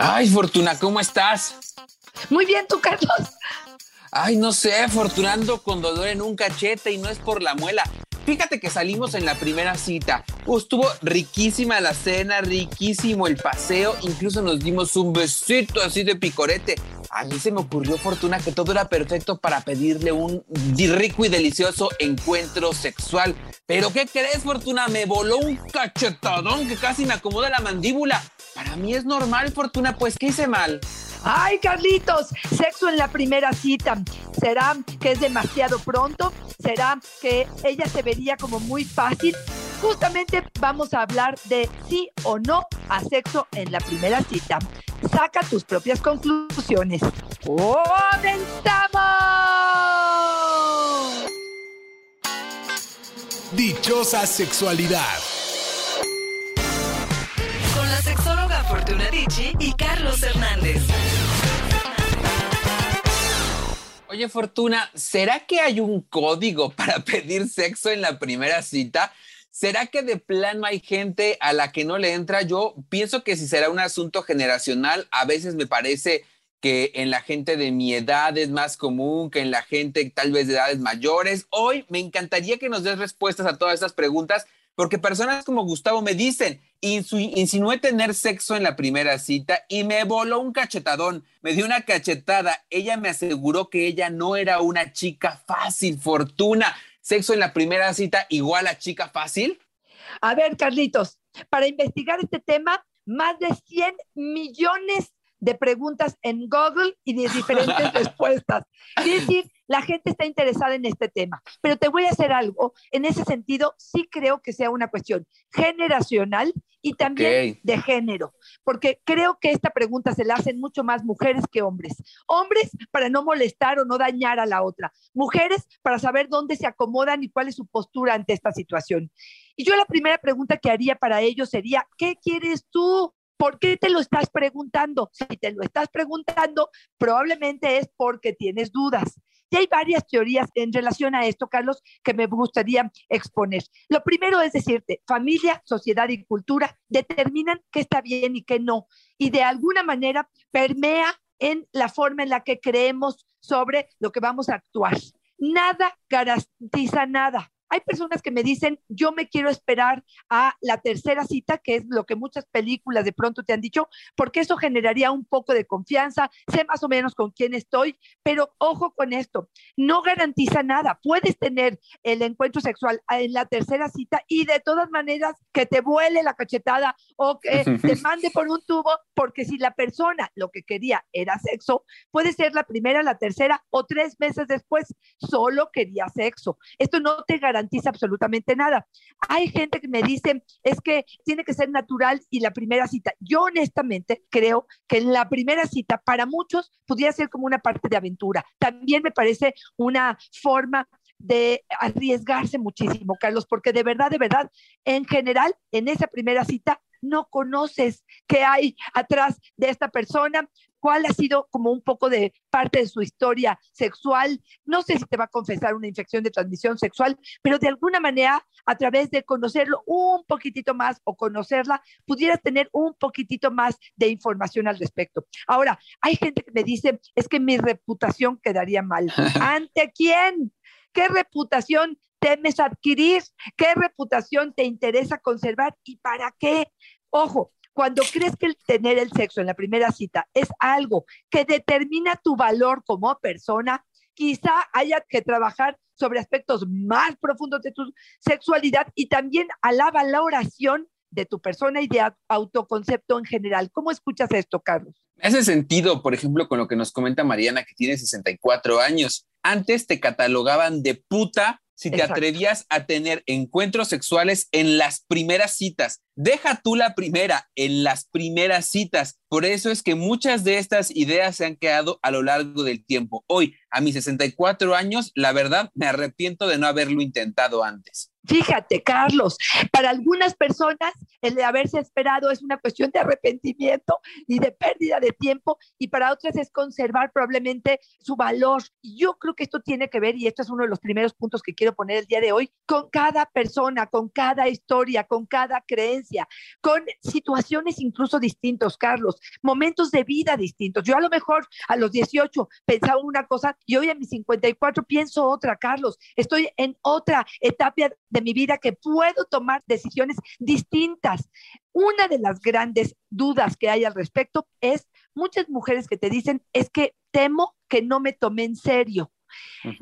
Ay, Fortuna, ¿cómo estás? Muy bien, ¿tú, Carlos? Ay, no sé, Fortunando con dolor en un cachete y no es por la muela. Fíjate que salimos en la primera cita. Uh, estuvo riquísima la cena, riquísimo el paseo, incluso nos dimos un besito así de picorete. A mí se me ocurrió, Fortuna, que todo era perfecto para pedirle un rico y delicioso encuentro sexual. Pero ¿qué crees, Fortuna? Me voló un cachetadón que casi me acomoda la mandíbula. Para mí es normal, Fortuna, pues ¿qué hice mal? Ay, Carlitos, sexo en la primera cita. ¿Será que es demasiado pronto? ¿Será que ella se vería como muy fácil? Justamente vamos a hablar de sí o no a sexo en la primera cita. Saca tus propias conclusiones. ¡Comenzamos! Dichosa sexualidad. Fortuna Dicci y Carlos Hernández. Oye, Fortuna, ¿será que hay un código para pedir sexo en la primera cita? ¿Será que de plano hay gente a la que no le entra? Yo pienso que si será un asunto generacional, a veces me parece que en la gente de mi edad es más común que en la gente tal vez de edades mayores. Hoy me encantaría que nos des respuestas a todas estas preguntas, porque personas como Gustavo me dicen, insinué tener sexo en la primera cita y me voló un cachetadón, me dio una cachetada. Ella me aseguró que ella no era una chica fácil, fortuna. ¿Sexo en la primera cita igual a chica fácil? A ver, Carlitos, para investigar este tema, más de 100 millones de preguntas en Google y de diferentes respuestas. Es decir, la gente está interesada en este tema. Pero te voy a hacer algo. En ese sentido, sí creo que sea una cuestión generacional y también de género, porque creo que esta pregunta se la hacen mucho más mujeres que hombres. Hombres para no molestar o no dañar a la otra. Mujeres para saber dónde se acomodan y cuál es su postura ante esta situación. Y yo la primera pregunta que haría para ellos sería, ¿qué quieres tú? ¿Por qué te lo estás preguntando? Si te lo estás preguntando, probablemente es porque tienes dudas. Y hay varias teorías en relación a esto, Carlos, que me gustaría exponer. Lo primero es decirte, familia, sociedad y cultura determinan qué está bien y qué no. Y de alguna manera permea en la forma en la que creemos sobre lo que vamos a actuar. Nada garantiza nada. Hay personas que me dicen, yo me quiero esperar a la tercera cita, que es lo que muchas películas de pronto te han dicho, porque eso generaría un poco de confianza, sé más o menos con quién estoy, pero ojo con esto, no garantiza nada. Puedes tener el encuentro sexual en la tercera cita y de todas maneras que te vuele la cachetada o que te mande por un tubo, porque si la persona lo que quería era sexo, puede ser la primera, la tercera o tres meses después, solo quería sexo. Esto no te garantiza absolutamente nada. Hay gente que me dice, es que tiene que ser natural y la primera cita. Yo honestamente creo que en la primera cita para muchos pudiera ser como una parte de aventura. También me parece una forma de arriesgarse muchísimo, Carlos, porque de verdad, de verdad, en general, en esa primera cita no conoces qué hay atrás de esta persona, cuál ha sido como un poco de parte de su historia sexual. No sé si te va a confesar una infección de transmisión sexual, pero de alguna manera, a través de conocerlo un poquitito más o conocerla, pudieras tener un poquitito más de información al respecto. Ahora, hay gente que me dice, es que mi reputación quedaría mal. ¿Ante quién? ¿Qué reputación temes adquirir? ¿Qué reputación te interesa conservar y para qué? Ojo, cuando crees que el tener el sexo en la primera cita es algo que determina tu valor como persona, quizá haya que trabajar sobre aspectos más profundos de tu sexualidad y también a la valoración de tu persona y de autoconcepto en general. ¿Cómo escuchas esto, Carlos? Me hace sentido, por ejemplo, con lo que nos comenta Mariana, que tiene 64 años. Antes te catalogaban de puta si te Exacto. atrevías a tener encuentros sexuales en las primeras citas. Deja tú la primera, en las primeras citas. Por eso es que muchas de estas ideas se han quedado a lo largo del tiempo. Hoy, a mis 64 años, la verdad, me arrepiento de no haberlo intentado antes. Fíjate, Carlos, para algunas personas el de haberse esperado es una cuestión de arrepentimiento y de pérdida de tiempo y para otras es conservar probablemente su valor. Yo creo que esto tiene que ver, y esto es uno de los primeros puntos que quiero poner el día de hoy, con cada persona, con cada historia, con cada creencia, con situaciones incluso distintos, Carlos, momentos de vida distintos. Yo a lo mejor a los 18 pensaba una cosa y hoy a mis 54 pienso otra, Carlos. Estoy en otra etapa de mi vida que puedo tomar decisiones distintas. Una de las grandes dudas que hay al respecto es muchas mujeres que te dicen es que temo que no me tome en serio.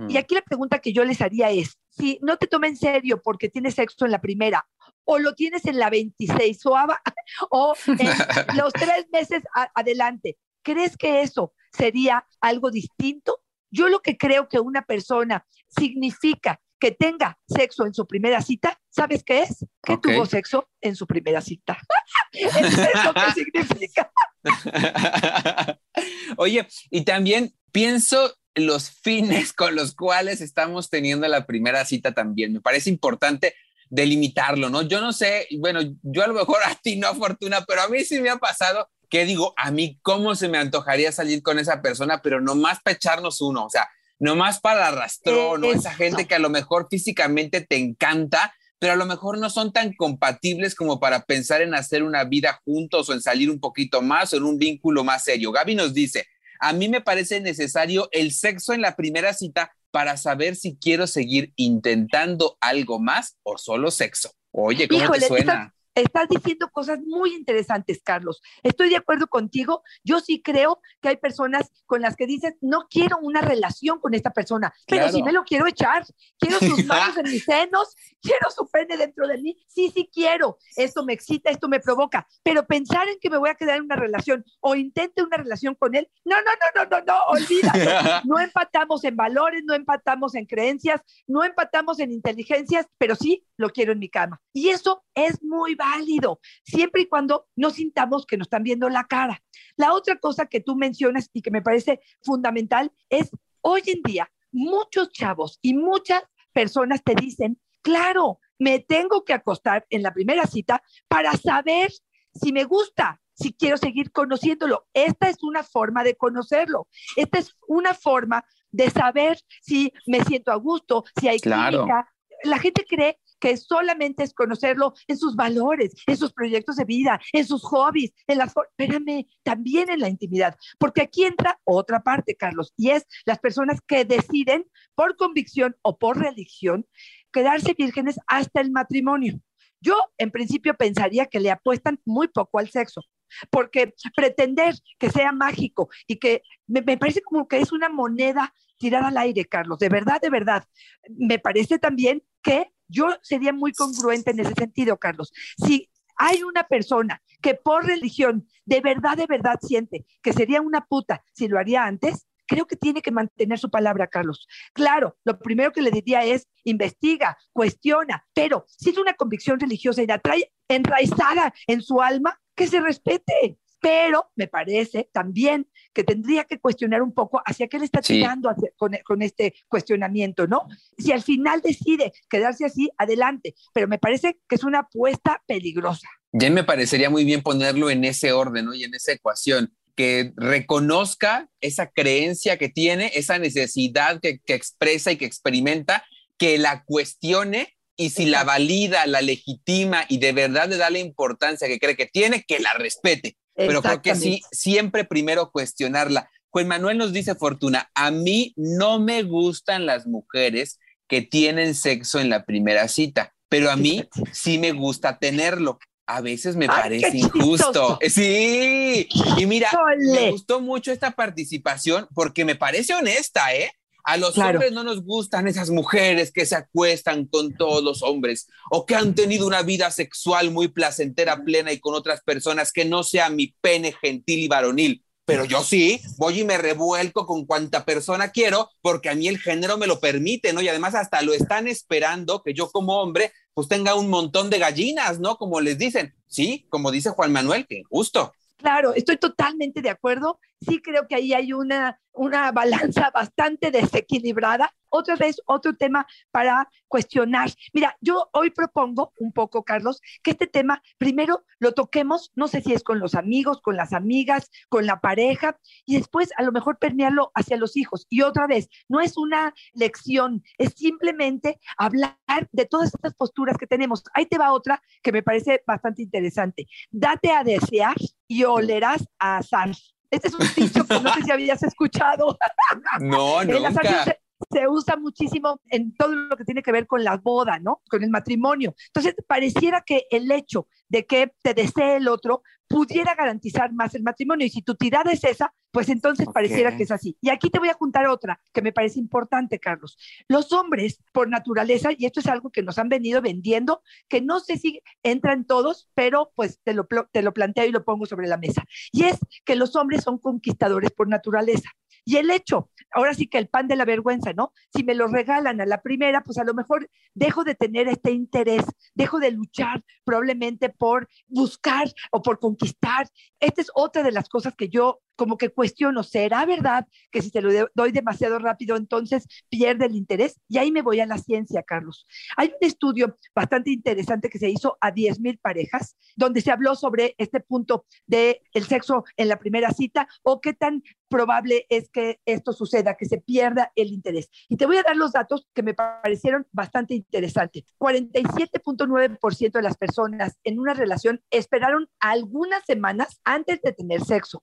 Y aquí la pregunta que yo les haría es, si no te tome en serio porque tienes sexo en la primera o lo tienes en la 26 o en los tres meses adelante, ¿crees que eso sería algo distinto? Yo lo que creo que una persona significa que tenga sexo en su primera cita, ¿sabes qué es? Que tuvo sexo en su primera cita. es eso que significa. Oye, y también pienso los fines con los cuales estamos teniendo la primera cita también. Me parece importante delimitarlo, ¿no? Yo no sé, bueno, yo a lo mejor a ti no, Fortuna, pero a mí sí me ha pasado que digo, a mí cómo se me antojaría salir con esa persona, pero no más para echarnos uno, o sea, nomás para arrastró, ¿no? Esa gente que a lo mejor físicamente te encanta, pero a lo mejor no son tan compatibles como para pensar en hacer una vida juntos o en salir un poquito más o en un vínculo más serio. Gaby nos dice, a mí me parece necesario el sexo en la primera cita para saber si quiero seguir intentando algo más o solo sexo. Oye, ¿cómo te suena? Estás diciendo cosas muy interesantes, Carlos. Estoy de acuerdo contigo. Yo sí creo que hay personas con las que dices, no quiero una relación con esta persona, pero sí me lo quiero echar. Quiero sus manos en mis senos, quiero su pene dentro de mí. Sí, sí quiero. Esto me excita, esto me provoca. Pero pensar en que me voy a quedar en una relación o intente una relación con él, no, no, no, no, no, no, olvídalo. No empatamos en valores, no empatamos en creencias, no empatamos en inteligencias, pero sí lo quiero en mi cama. Y eso es muy válido, siempre y cuando no sintamos que nos están viendo la cara. La otra cosa que tú mencionas y que me parece fundamental es, hoy en día, muchos chavos y muchas personas te dicen, claro, me tengo que acostar en la primera cita para saber si me gusta, si quiero seguir conociéndolo. Esta es una forma de conocerlo. Esta es una forma de saber si me siento a gusto, si hay claro. La gente cree que solamente es conocerlo en sus valores, en sus proyectos de vida, en sus hobbies, en las... Espérame, también en la intimidad, porque aquí entra otra parte, Carlos, y es las personas que deciden por convicción o por religión quedarse vírgenes hasta el matrimonio. Yo, en principio, pensaría que le apuestan muy poco al sexo, porque pretender que sea mágico y que me, me, parece como que es una moneda tirada al aire, Carlos, de verdad, de verdad. Me parece también que yo sería muy congruente en ese sentido, Carlos. Si hay una persona que por religión de verdad, de verdad siente que sería una puta si lo haría antes, creo que tiene que mantener su palabra, Carlos. Claro, lo primero que le diría es investiga, cuestiona, pero si es una convicción religiosa y la trae enraizada en su alma, que se respete. Pero me parece también que tendría que cuestionar un poco hacia qué le está tirando con, este cuestionamiento, ¿no? Si al final decide quedarse así, adelante, pero me parece que es una apuesta peligrosa. Ya me parecería muy bien ponerlo en ese orden, ¿no? Y en esa ecuación que reconozca esa creencia que tiene, esa necesidad que, que, expresa y que experimenta, que la cuestione y si la valida, la legitima y de verdad le da la importancia que cree que tiene, que la respete. Pero creo que sí, siempre primero cuestionarla. Juan Manuel nos dice, Fortuna, a mí no me gustan las mujeres que tienen sexo en la primera cita, pero a mí sí me gusta tenerlo. A veces me parece injusto. Sí, y mira, me gustó mucho esta participación porque me parece honesta, ¿eh? A los hombres no nos gustan esas mujeres que se acuestan con todos los hombres o que han tenido una vida sexual muy placentera, plena y con otras personas que no sea mi pene gentil y varonil. pero yo sí, voy y me revuelco con cuanta persona quiero, porque a mí el género me lo permite, ¿no? Y además hasta lo están esperando que yo como hombre pues tenga un montón de gallinas, ¿no? Como les dicen. Sí, como dice Juan Manuel, que justo. Claro, estoy totalmente de acuerdo. Sí creo que ahí hay una, una balanza bastante desequilibrada. Otra vez, otro tema para cuestionar. Mira, yo hoy propongo un poco, Carlos, que este tema primero lo toquemos, no sé si es con los amigos, con las amigas, con la pareja, y después a lo mejor permearlo hacia los hijos. Y otra vez, no es una lección, es simplemente hablar de todas estas posturas que tenemos. Ahí te va otra que me parece bastante interesante. Date a desear y olerás a azar. Este es un dicho que no sé si habías escuchado. No, nunca. Se, se, usa muchísimo en todo lo que tiene que ver con la boda, ¿no? Con el matrimonio. Entonces, pareciera que el hecho de que te desee el otro pudiera garantizar más el matrimonio. Y si tu tirada es esa, pues entonces okay. pareciera que es así. Y aquí te voy a juntar otra que me parece importante, Carlos. Los hombres, por naturaleza, y esto es algo que nos han venido vendiendo, que no sé si entran todos, pero pues te lo, te lo planteo y lo pongo sobre la mesa. Y es que los hombres son conquistadores por naturaleza. Y el hecho, ahora sí que el pan de la vergüenza, ¿no? Si me lo regalan a la primera, pues a lo mejor dejo de tener este interés, dejo de luchar probablemente por buscar o por conquistar. Esta es otra de las cosas que yo como que cuestiono, ¿será verdad que si te lo doy demasiado rápido, entonces pierde el interés? Y ahí me voy a la ciencia, Carlos. Hay un estudio bastante interesante que se hizo a 10 mil parejas, donde se habló sobre este punto del el sexo en la primera cita o qué tan probable es que esto suceda, que se pierda el interés. Y te voy a dar los datos que me parecieron bastante interesantes. 47.9% de las personas en una relación esperaron algunas semanas antes de tener sexo.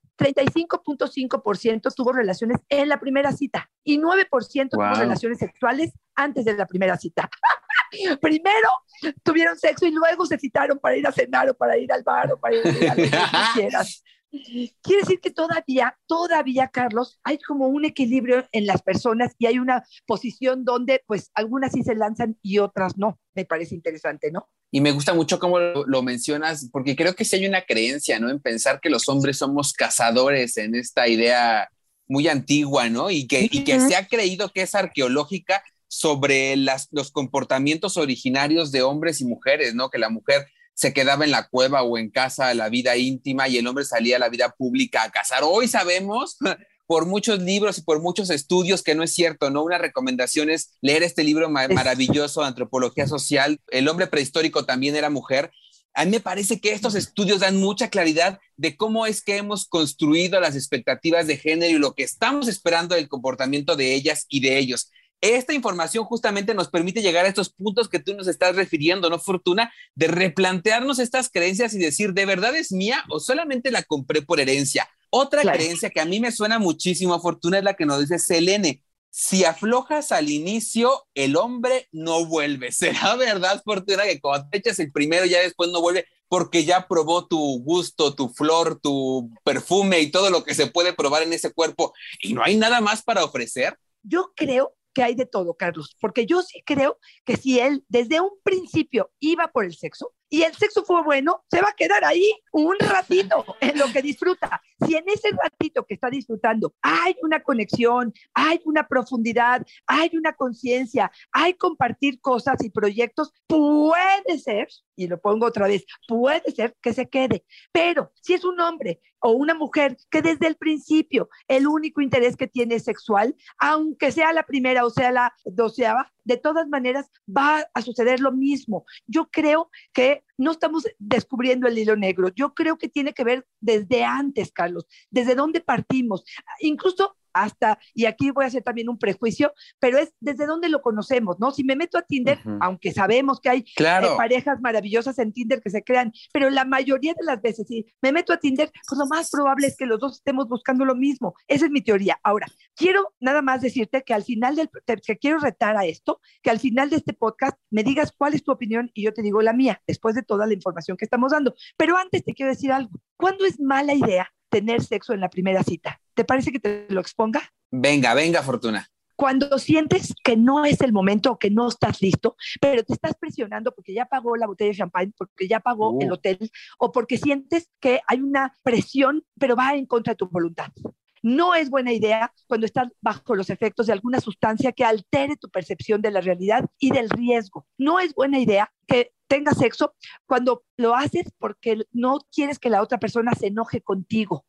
35.5% tuvo relaciones en la primera cita y 9% wow. tuvo relaciones sexuales antes de la primera cita. Primero tuvieron sexo y luego se citaron para ir a cenar o para ir al bar o para ir a lo que quieras. Quiere decir que todavía, todavía, Carlos, hay como un equilibrio en las personas y hay una posición donde pues algunas sí se lanzan y otras no. Me parece interesante, ¿no? Y me gusta mucho cómo lo, lo, mencionas, porque creo que sí hay una creencia, ¿no? En pensar que los hombres somos cazadores en esta idea muy antigua, ¿no? Y que, uh -huh. y que se ha creído que es arqueológica sobre las, los comportamientos originarios de hombres y mujeres, ¿no? Que la mujer se quedaba en la cueva o en casa a la vida íntima y el hombre salía a la vida pública a cazar. Hoy sabemos por muchos libros y por muchos estudios que no es cierto, ¿no? Una recomendación es leer este libro ma maravilloso, Antropología Social. El hombre prehistórico también era mujer. A mí me parece que estos estudios dan mucha claridad de cómo es que hemos construido las expectativas de género y lo que estamos esperando del comportamiento de ellas y de ellos esta información justamente nos permite llegar a estos puntos que tú nos estás refiriendo, ¿no, Fortuna? De replantearnos estas creencias y decir, ¿de verdad es mía o solamente la compré por herencia? Otra claro. creencia que a mí me suena muchísimo, Fortuna, es la que nos dice Selene. Si aflojas al inicio, el hombre no vuelve. ¿Será verdad, Fortuna, que cuando te echas el primero ya después no vuelve porque ya probó tu gusto, tu flor, tu perfume y todo lo que se puede probar en ese cuerpo y no hay nada más para ofrecer? Yo creo que hay de todo, Carlos, porque yo sí creo que si él desde un principio iba por el sexo y el sexo fue bueno, se va a quedar ahí un ratito en lo que disfruta. Si en ese ratito que está disfrutando hay una conexión, hay una profundidad, hay una conciencia, hay compartir cosas y proyectos, puede ser, y lo pongo otra vez, puede ser que se quede. Pero si es un hombre o una mujer que desde el principio el único interés que tiene es sexual, aunque sea la primera o sea la doceava, de todas maneras va a suceder lo mismo. Yo creo que no estamos descubriendo el hilo negro. Yo creo que tiene que ver desde antes, Carlos, desde dónde partimos. Incluso hasta, y aquí voy a hacer también un prejuicio, pero es desde dónde lo conocemos, ¿no? Si me meto a Tinder, uh -huh. aunque sabemos que hay claro. eh, parejas maravillosas en Tinder que se crean, pero la mayoría de las veces, si me meto a Tinder, pues lo más probable es que los dos estemos buscando lo mismo. Esa es mi teoría. Ahora, quiero nada más decirte que al final del, que quiero retar a esto, que al final de este podcast me digas cuál es tu opinión y yo te digo la mía, después de toda la información que estamos dando. Pero antes te quiero decir algo. ¿Cuándo es mala idea tener sexo en la primera cita? ¿Te parece que te lo exponga? Venga, venga, Fortuna. cuando sientes que no es el momento o que no estás listo, pero te estás presionando porque ya pagó la botella de champán, porque ya pagó el Uh. hotel o porque sientes que hay una presión, pero va en contra de tu voluntad. No es buena idea cuando estás bajo los efectos de alguna sustancia que altere tu percepción de la realidad y del riesgo. No es buena idea que tengas sexo cuando lo haces porque no quieres que la otra persona se enoje contigo.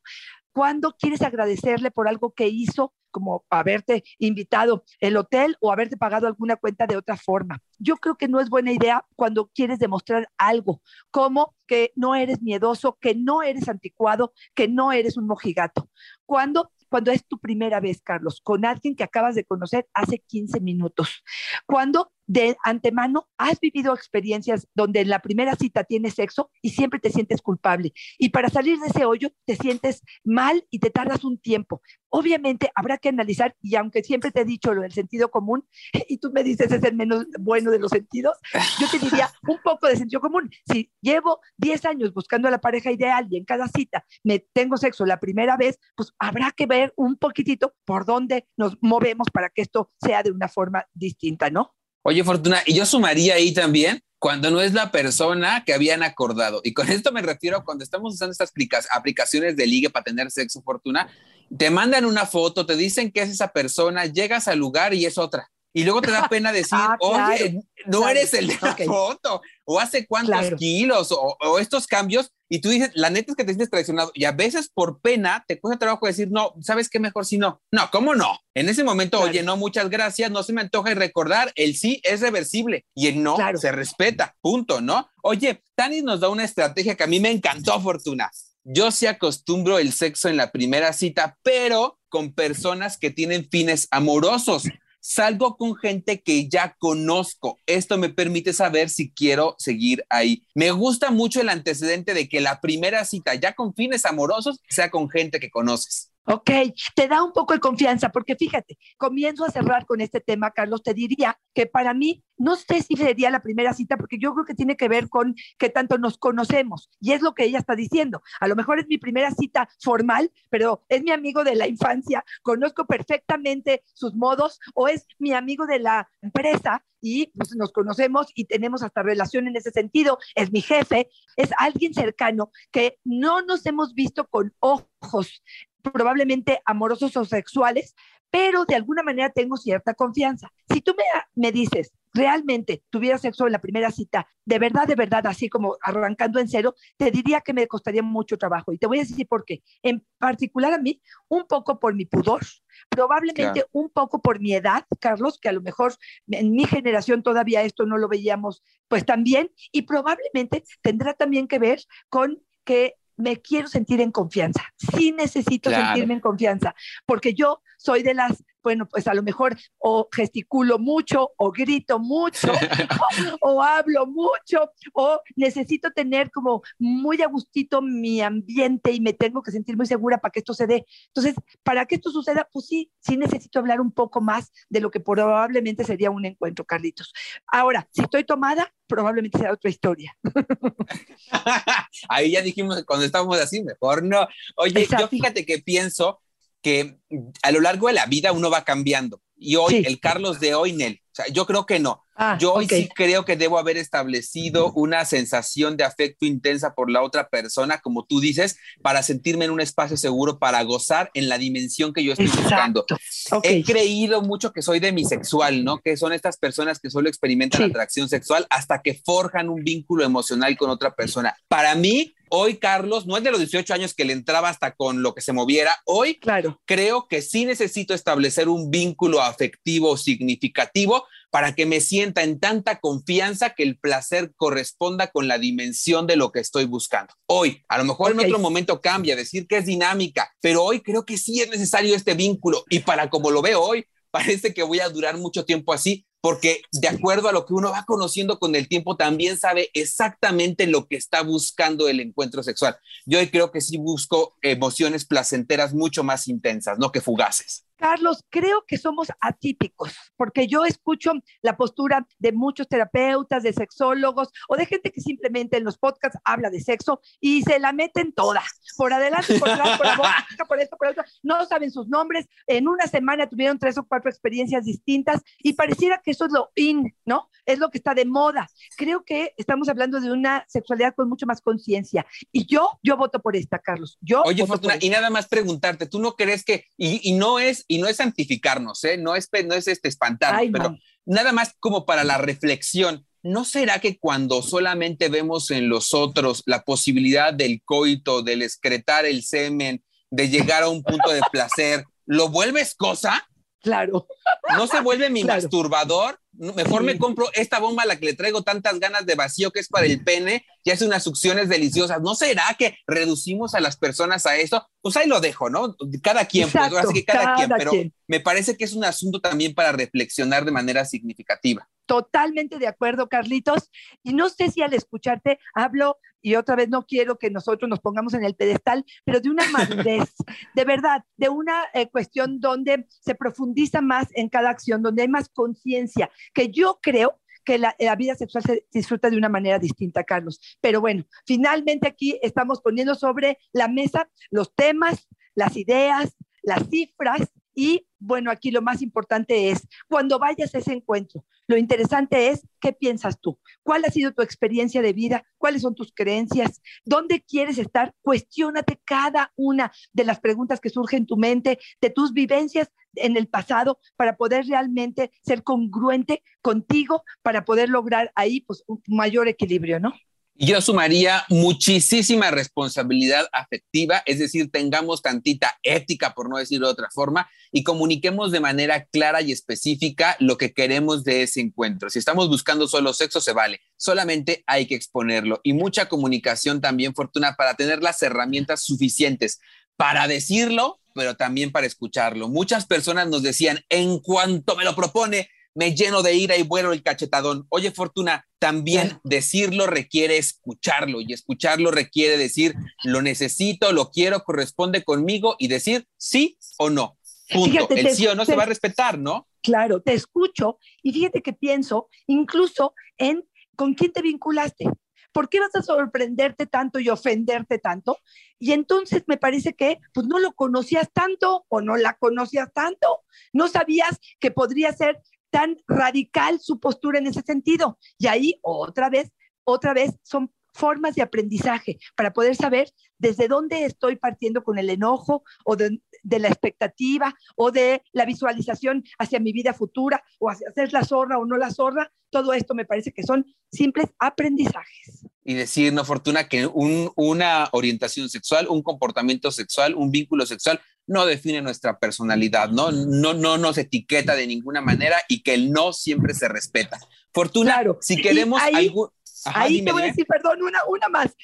Cuando quieres agradecerle por algo que hizo, como haberte invitado el hotel o haberte pagado alguna cuenta de otra forma. Yo creo que no es buena idea cuando quieres demostrar algo, como que no eres miedoso, que no eres anticuado, que no eres un mojigato. Cuando cuando es tu primera vez, Carlos, con alguien que acabas de conocer hace 15 minutos. Cuando de antemano has vivido experiencias donde en la primera cita tienes sexo y siempre te sientes culpable. Y para salir de ese hoyo te sientes mal y te tardas un tiempo. Obviamente habrá que analizar, y aunque siempre te he dicho lo del sentido común, y tú me dices es el menos bueno de los sentidos, yo te diría un poco de sentido común. Si llevo 10 años buscando a la pareja ideal y en cada cita me tengo sexo la primera vez, pues habrá que ver un poquitito por dónde nos movemos para que esto sea de una forma distinta, ¿no? Oye, Fortuna, y yo sumaría ahí también cuando no es la persona que habían acordado. Y con esto me refiero a cuando estamos usando estas aplicaciones de ligue para tener sexo, Fortuna, te mandan una foto, te dicen que es esa persona, llegas al lugar y es otra. Y luego te da pena decir, Ah, claro, oye, no claro. eres el de la foto, o hace cuántos Claro. kilos, o, o estos cambios, y tú dices, la neta es que te sientes traicionado, y a veces por pena te cuesta trabajo decir, no, ¿sabes qué mejor si no? No, ¿cómo no? En ese momento, oye, no, muchas gracias, no se me antoja y recordar, el sí es reversible, y el no se respeta, punto, ¿no? Oye, Tanis nos da una estrategia que a mí me encantó, Fortuna. Yo sí acostumbro el sexo en la primera cita, pero con personas que tienen fines amorosos. Salgo con gente que ya conozco. Esto me permite saber si quiero seguir ahí. Me gusta mucho el antecedente de que la primera cita, ya con fines amorosos, sea con gente que conoces. Ok, te da un poco de confianza, porque fíjate, comienzo a cerrar con este tema, Carlos, te diría que para mí, no sé si sería la primera cita, porque yo creo que tiene que ver con que tanto nos conocemos, y es lo que ella está diciendo. A lo mejor es mi primera cita formal, pero es mi amigo de la infancia, conozco perfectamente sus modos, o es mi amigo de la empresa y pues, nos conocemos y tenemos hasta relación en ese sentido, es mi jefe, es alguien cercano que no nos hemos visto con ojos probablemente amorosos o sexuales, pero de alguna manera tengo cierta confianza. Si tú me, me dices, realmente tuviera sexo en la primera cita, de verdad, de verdad, así como arrancando en cero, te diría que me costaría mucho trabajo. Y te voy a decir por qué. En particular a mí, un poco por mi pudor, probablemente Claro. un poco por mi edad, Carlos, que a lo mejor en mi generación todavía esto no lo veíamos, pues también, y probablemente tendrá también que ver con que me quiero sentir en confianza. Sí necesito Claro. sentirme en confianza, porque yo soy de las, bueno, pues a lo mejor o gesticulo mucho, o grito mucho, o hablo mucho, o necesito tener como muy a gustito mi ambiente y me tengo que sentir muy segura para que esto se dé. Entonces, para que esto suceda, pues sí, sí necesito hablar un poco más de lo que probablemente sería un encuentro, Carlitos. Ahora, si estoy tomada, probablemente será otra historia. Ahí ya dijimos cuando estábamos así, mejor no. Oye, Exacto. yo fíjate que pienso que a lo largo de la vida uno va cambiando. Y hoy, Sí. el Carlos de hoy, Nel, o sea, yo creo que no. Ah, Yo hoy sí creo que debo haber establecido una sensación de afecto intensa por la otra persona, como tú dices, para sentirme en un espacio seguro, para gozar en la dimensión que yo estoy buscando. He creído mucho que soy demisexual, ¿no? Que son estas personas que solo experimentan Sí. atracción sexual hasta que forjan un vínculo emocional con otra persona. Para mí, hoy, Carlos, no es de los 18 años que le entraba hasta con lo que se moviera. Hoy Claro. creo que sí necesito establecer un vínculo afectivo significativo para que me sienta en tanta confianza que el placer corresponda con la dimensión de lo que estoy buscando. Hoy, a lo mejor Ok. en otro momento cambia, decir que es dinámica, pero hoy creo que sí es necesario este vínculo y para como lo veo hoy, parece que voy a durar mucho tiempo así porque de acuerdo a lo que uno va conociendo con el tiempo, también sabe exactamente lo que está buscando el encuentro sexual. Yo creo que sí busco emociones placenteras mucho más intensas, no que fugaces. Carlos, creo que somos atípicos, porque yo escucho la postura de muchos terapeutas, de sexólogos o de gente que simplemente en los podcasts habla de sexo y se la meten toda, por adelante, por atrás, por boca, por esto, por esto, no saben sus nombres, en una semana tuvieron tres o cuatro experiencias distintas y pareciera que eso es lo in, ¿no? Es lo que está de moda. Creo que estamos hablando de una sexualidad con mucho más conciencia y yo, yo voto por esta, Carlos. Yo Oye, Fortuna, y nada más preguntarte, ¿tú no crees que, y, y no es y no es santificarnos, ¿eh? no es, no es este espantarnos, pero nada más como para la reflexión. ¿No será que cuando solamente vemos en los otros la posibilidad del coito, del excretar el semen, de llegar a un punto de placer, lo vuelves cosa? Claro. ¿No se vuelve mi masturbador? Mejor me compro esta bomba a la que le traigo tantas ganas de vacío que es para el pene y hace unas succiones deliciosas. ¿No será que reducimos a las personas a eso? Pues ahí lo dejo, ¿no? Cada quien, pues ahora sí que cada, quien, pero me parece que es un asunto también para reflexionar de manera significativa. Totalmente de acuerdo, Carlitos. Y no sé si al escucharte hablo, y otra vez no quiero que nosotros nos pongamos en el pedestal, pero de una madurez, de verdad, de una eh, cuestión donde se profundiza más en cada acción, donde hay más conciencia, que yo creo que la, la, vida sexual se disfruta de una manera distinta, Carlos. Pero bueno, finalmente aquí estamos poniendo sobre la mesa los temas, las ideas, las cifras y bueno, aquí lo más importante es cuando vayas a ese encuentro, lo interesante es qué piensas tú, cuál ha sido tu experiencia de vida, cuáles son tus creencias, dónde quieres estar, cuestiónate cada una de las preguntas que surgen en tu mente, de tus vivencias en el pasado para poder realmente ser congruente contigo, para poder lograr ahí pues un mayor equilibrio, ¿no? Yo sumaría muchísima responsabilidad afectiva, es decir, tengamos tantita ética, por no decirlo de otra forma, y comuniquemos de manera clara y específica lo que queremos de ese encuentro. Si estamos buscando solo sexo, se vale, solamente hay que exponerlo. Y mucha comunicación también, Fortuna, para tener las herramientas suficientes para decirlo, pero también para escucharlo. Muchas personas nos decían, en cuanto me lo propone, me lleno de ira y vuelo el cachetadón. Oye, Fortuna, también decirlo requiere escucharlo y escucharlo requiere decir, lo necesito, lo quiero, corresponde conmigo y decir sí o no. Punto. el sí o no se va a respetar, ¿no? Claro, te escucho y fíjate que pienso incluso en con quién te vinculaste. ¿Por qué vas a sorprenderte tanto y ofenderte tanto? Y entonces me parece que pues no lo conocías tanto o no la conocías tanto, no sabías que podría ser tan radical su postura en ese sentido. Y ahí otra vez, otra vez son formas de aprendizaje para poder saber desde dónde estoy partiendo con el enojo o de, la expectativa o de la visualización hacia mi vida futura o hacia ser la zorra o no la zorra. Todo esto me parece que son simples aprendizajes. Y decir, no, Fortuna, que una orientación sexual, un comportamiento sexual, un vínculo sexual no define nuestra personalidad, ¿no? No, no nos etiqueta de ninguna manera y que el no siempre se respeta. Fortuna, si queremos ahí, ahí te voy a decir, perdón, una, una más,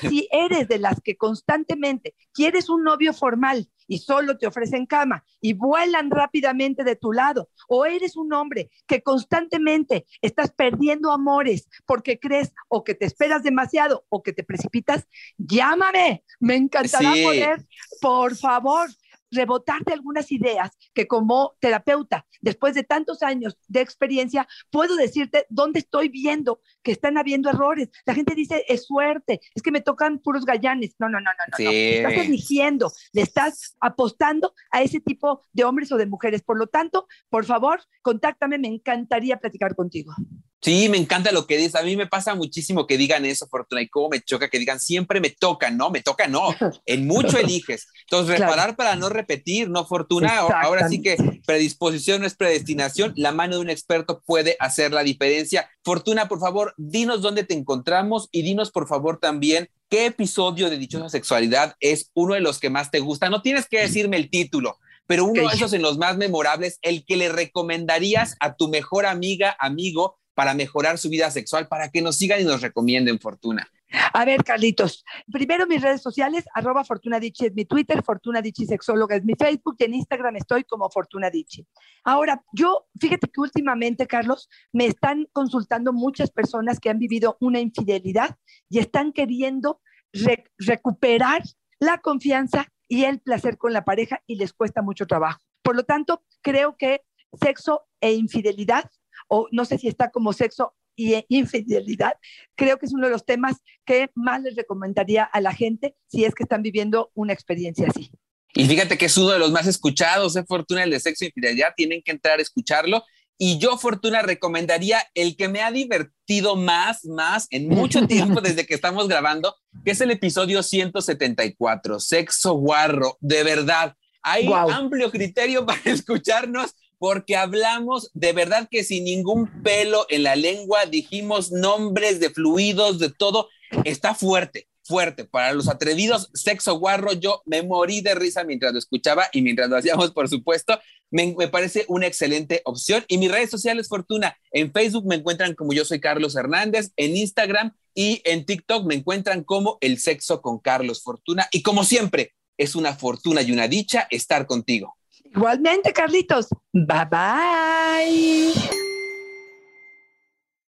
si eres de las que constantemente quieres un novio formal y solo te ofrecen cama y vuelan rápidamente de tu lado, o eres un hombre que constantemente estás perdiendo amores porque crees o que te esperas demasiado o que te precipitas, llámame, me encantará poder, por favor, rebotarte algunas ideas que como terapeuta, después de tantos años de experiencia, puedo decirte dónde estoy viendo que están habiendo errores. La gente dice, es suerte, es que me tocan puros gallanes. No, no, no, no, no. Estás eligiendo, le estás apostando a ese tipo de hombres o de mujeres. Por lo tanto, por favor, contáctame, me encantaría platicar contigo. Sí, me encanta lo que dices. A mí me pasa muchísimo que digan eso, Fortuna, y cómo me choca que digan siempre me toca, no, me toca, no. En mucho eliges. Entonces, reparar para no repetir, no, Fortuna. Ahora sí que predisposición no es predestinación. La mano de un experto puede hacer la diferencia. Fortuna, por favor, dinos dónde te encontramos y dinos, por favor, también qué episodio de Dichosa Sexualidad es uno de los que más te gusta. No tienes que decirme el título, pero uno de esos en los más memorables, el que le recomendarías a tu mejor amiga, amigo, para mejorar su vida sexual, para que nos sigan y nos recomienden Fortuna? A ver, Carlitos, primero mis redes sociales, arroba Fortuna es mi Twitter, Fortuna Sexóloga es mi Facebook y en Instagram estoy como Fortuna Ahora, yo, fíjate que últimamente, Carlos, me están consultando muchas personas que han vivido una infidelidad y están queriendo recuperar la confianza y el placer con la pareja y les cuesta mucho trabajo Por lo tanto, creo que sexo e infidelidad, o no sé si está como sexo y infidelidad, creo que es uno de los temas que más les recomendaría a la gente si es que están viviendo una experiencia así. Y fíjate que es uno de los más escuchados, ¿eh? Fortuna, el de sexo e infidelidad, tienen que entrar a escucharlo. Y yo, Fortuna, recomendaría el que me ha divertido más, más en mucho tiempo desde que estamos grabando, que es el episodio 174, Sexo Guarro. De verdad, hay amplio criterio para escucharnos porque hablamos de verdad que sin ningún pelo en la lengua, dijimos nombres de fluidos, de todo. Está fuerte, fuerte. Para los atrevidos, sexo guarro, yo me morí de risa mientras lo escuchaba y mientras lo hacíamos, por supuesto. Me, parece una excelente opción. Y mis redes sociales, Fortuna, en Facebook me encuentran como yo soy Carlos Hernández, en Instagram y en TikTok me encuentran como El Sexo con Carlos Fortuna. Y como siempre, es una fortuna y una dicha estar contigo. Igualmente, Carlitos. Bye bye.